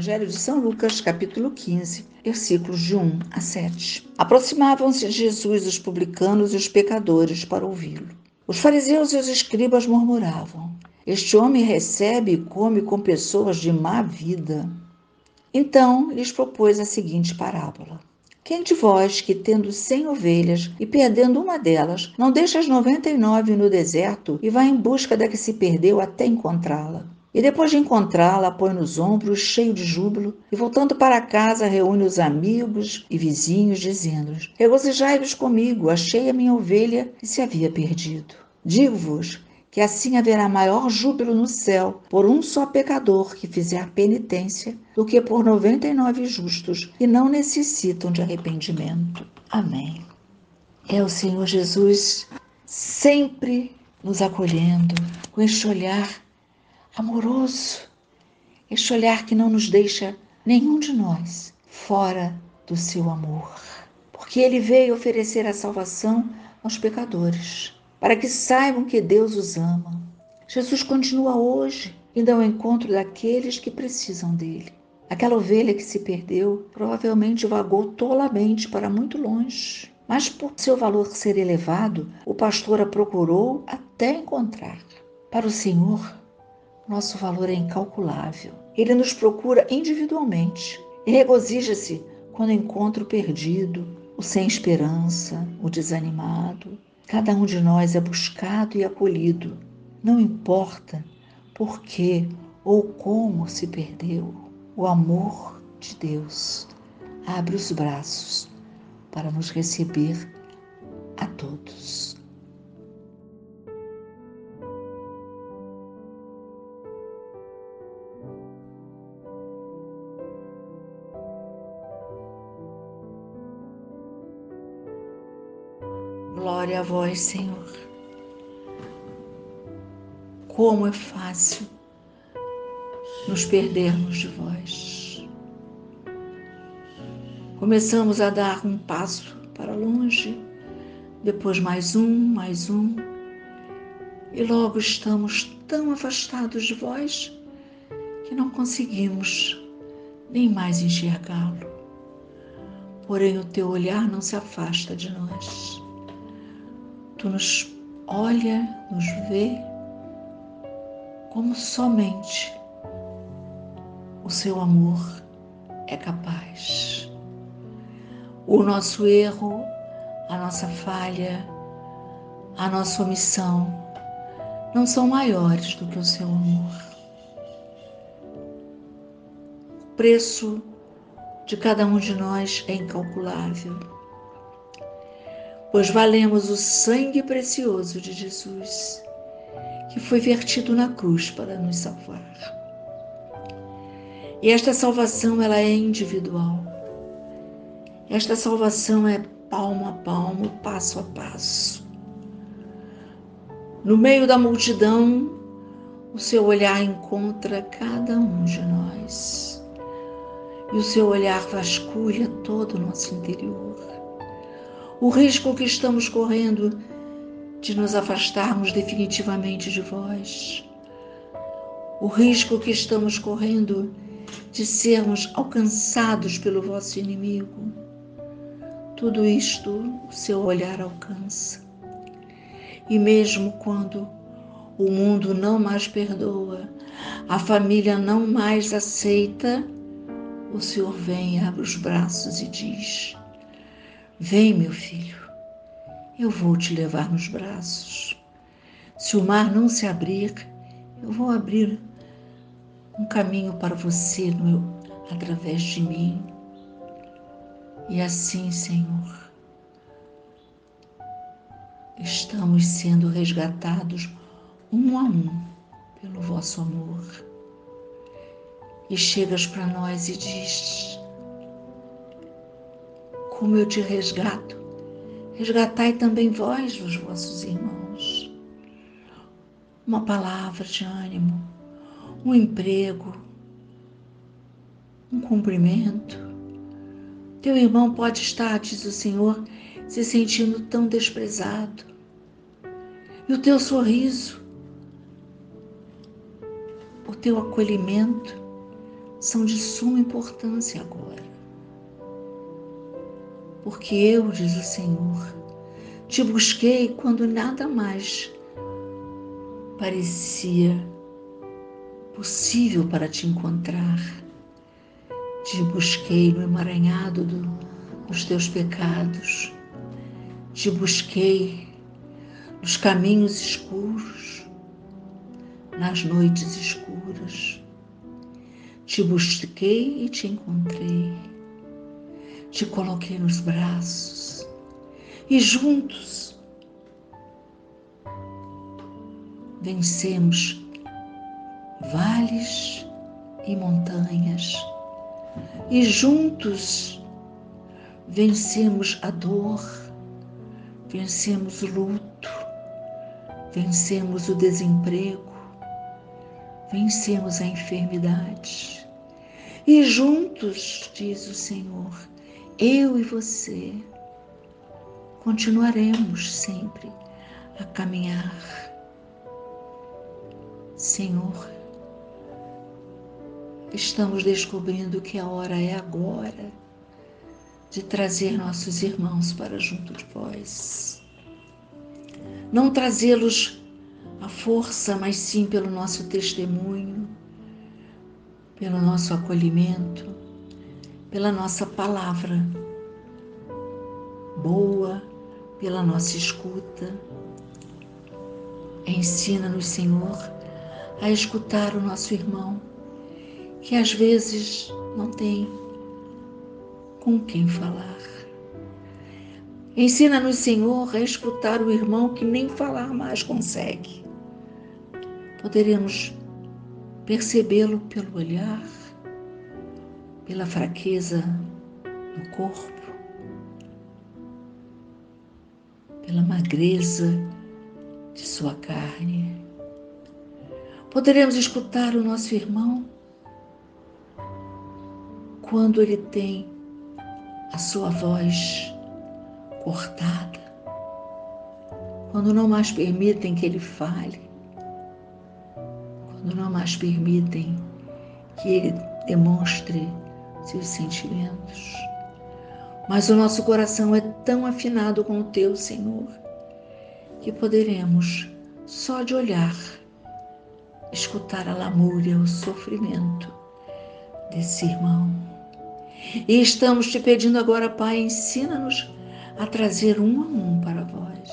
Evangelho de São Lucas, capítulo 15, versículos de 1 a 7. Aproximavam-se de Jesus os publicanos e os pecadores para ouvi-lo. Os fariseus e os escribas murmuravam: Este homem recebe e come com pessoas de má vida. Então lhes propôs a seguinte parábola. Quem de vós que, tendo cem ovelhas e perdendo uma delas, não deixa as noventa e nove no deserto e vai em busca da que se perdeu até encontrá-la? E depois de encontrá-la, põe nos ombros, cheio de júbilo, e voltando para casa, reúne os amigos e vizinhos, dizendo-lhes: Regozijai-vos comigo, achei a minha ovelha que se havia perdido. Digo-vos que assim haverá maior júbilo no céu por um só pecador que fizer penitência do que por noventa e nove justos que não necessitam de arrependimento. Amém. É o Senhor Jesus sempre nos acolhendo com este olhar amoroso, este olhar que não nos deixa nenhum de nós fora do seu amor, porque ele veio oferecer a salvação aos pecadores, para que saibam que Deus os ama. Jesus continua hoje indo ao encontro daqueles que precisam dele. Aquela ovelha que se perdeu provavelmente vagou tolamente para muito longe, mas por seu valor ser elevado, o pastor a procurou até encontrar. Para o Senhor, nosso valor é incalculável. Ele nos procura individualmente e regozija-se quando encontra o perdido, o sem esperança, o desanimado. Cada um de nós é buscado e acolhido, não importa por que ou como se perdeu. O amor de Deus abre os braços para nos receber a todos. Glória a vós, Senhor. Como é fácil nos perdermos de vós. Começamos a dar um passo para longe, depois mais um, mais um, e logo estamos tão afastados de vós que não conseguimos nem mais enxergá-lo. Porém, o teu olhar não se afasta de nós. Tu nos olha, nos vê como somente o seu amor é capaz. O nosso erro, a nossa falha, a nossa omissão não são maiores do que o seu amor. O preço de cada um de nós é incalculável pois valemos o sangue precioso de Jesus, que foi vertido na cruz para nos salvar. E esta salvação ela é individual. Esta salvação é palmo a palmo, passo a passo. No meio da multidão, o seu olhar encontra cada um de nós. E o seu olhar vasculha todo o nosso interior o risco que estamos correndo de nos afastarmos definitivamente de vós, o risco que estamos correndo de sermos alcançados pelo vosso inimigo. Tudo isto o seu olhar alcança. E mesmo quando o mundo não mais perdoa, a família não mais aceita, o Senhor vem, abre os braços e diz: Vem, meu filho, eu vou te levar nos braços. Se o mar não se abrir, eu vou abrir um caminho para você meu, através de mim. E assim, Senhor, estamos sendo resgatados um a um pelo vosso amor. E chegas para nós e diz: como eu te resgato, resgatai também vós os vossos irmãos. Uma palavra de ânimo, um emprego, um cumprimento. Teu irmão pode estar, diz o Senhor, se sentindo tão desprezado. E o teu sorriso, o teu acolhimento são de suma importância agora. Porque eu, diz o Senhor, te busquei quando nada mais parecia possível para te encontrar. Te busquei no emaranhado do, dos teus pecados. Te busquei nos caminhos escuros, nas noites escuras. Te busquei e te encontrei. Te coloquei nos braços e juntos vencemos vales e montanhas, e juntos vencemos a dor, vencemos o luto, vencemos o desemprego, vencemos a enfermidade. E juntos, diz o Senhor, eu e você, continuaremos sempre a caminhar. Senhor, estamos descobrindo que a hora é agora de trazer nossos irmãos para junto de vós. Não trazê-los à força, mas sim pelo nosso testemunho, pelo nosso acolhimento, pela nossa palavra boa, pela nossa escuta. Ensina-nos, Senhor, a escutar o nosso irmão que às vezes não tem com quem falar. Ensina-nos, Senhor, a escutar o irmão que nem falar mais consegue. Poderemos percebê-lo pelo olhar, pela fraqueza do corpo, pela magreza de sua carne. Poderemos escutar o nosso irmão quando ele tem a sua voz cortada, quando não mais permitem que ele fale, quando não mais permitem que ele demonstre seus sentimentos. Mas o nosso coração é tão afinado com o teu, Senhor, que poderemos, só de olhar, escutar a lamúria, o sofrimento desse irmão e estamos te pedindo agora, Pai, ensina-nos a trazer um a um para vós.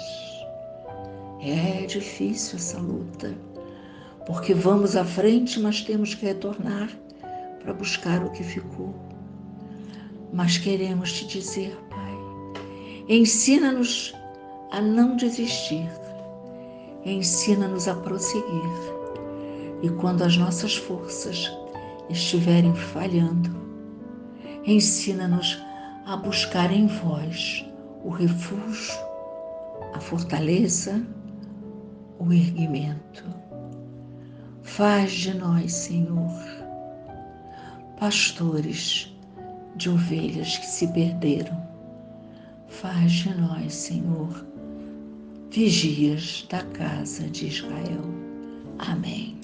É difícil essa luta, porque vamos à frente, mas temos que retornar para buscar o que ficou. Mas queremos te dizer, Pai, ensina-nos a não desistir, ensina-nos a prosseguir. E quando as nossas forças estiverem falhando, Ensina-nos a buscar em vós o refúgio, a fortaleza, o erguimento. Faz de nós, Senhor, pastores de ovelhas que se perderam. Faz de nós, Senhor, vigias da casa de Israel. Amém.